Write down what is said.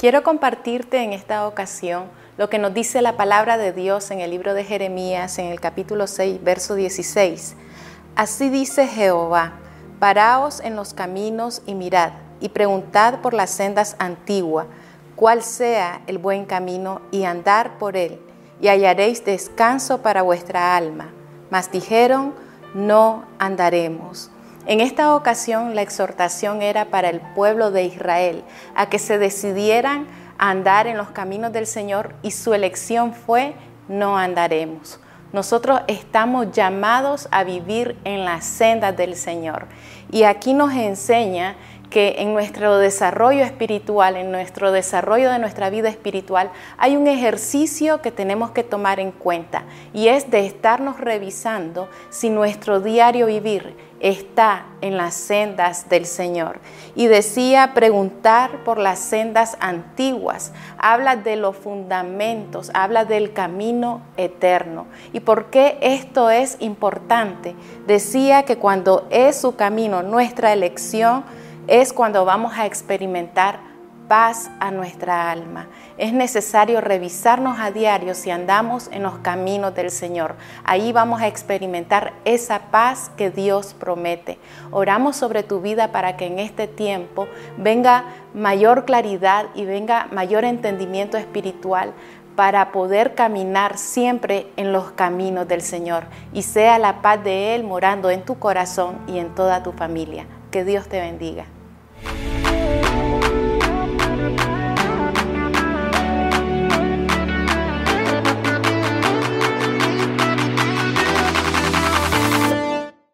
Quiero compartirte en esta ocasión lo que nos dice la palabra de Dios en el libro de Jeremías, en el capítulo 6, verso 16. Así dice Jehová, paraos en los caminos y mirad, y preguntad por las sendas antiguas, cuál sea el buen camino, y andar por él, y hallaréis descanso para vuestra alma. Mas dijeron, no andaremos. En esta ocasión la exhortación era para el pueblo de Israel a que se decidieran a andar en los caminos del Señor y su elección fue no andaremos. Nosotros estamos llamados a vivir en las sendas del Señor. Y aquí nos enseña que en nuestro desarrollo espiritual, en nuestro desarrollo de nuestra vida espiritual, hay un ejercicio que tenemos que tomar en cuenta y es de estarnos revisando si nuestro diario vivir está en las sendas del Señor. Y decía preguntar por las sendas antiguas, habla de los fundamentos, habla del camino eterno. ¿Y por qué esto es importante? Decía que cuando es su camino nuestra elección, es cuando vamos a experimentar paz a nuestra alma. Es necesario revisarnos a diario si andamos en los caminos del Señor. Ahí vamos a experimentar esa paz que Dios promete. Oramos sobre tu vida para que en este tiempo venga mayor claridad y venga mayor entendimiento espiritual para poder caminar siempre en los caminos del Señor y sea la paz de Él morando en tu corazón y en toda tu familia. Que Dios te bendiga.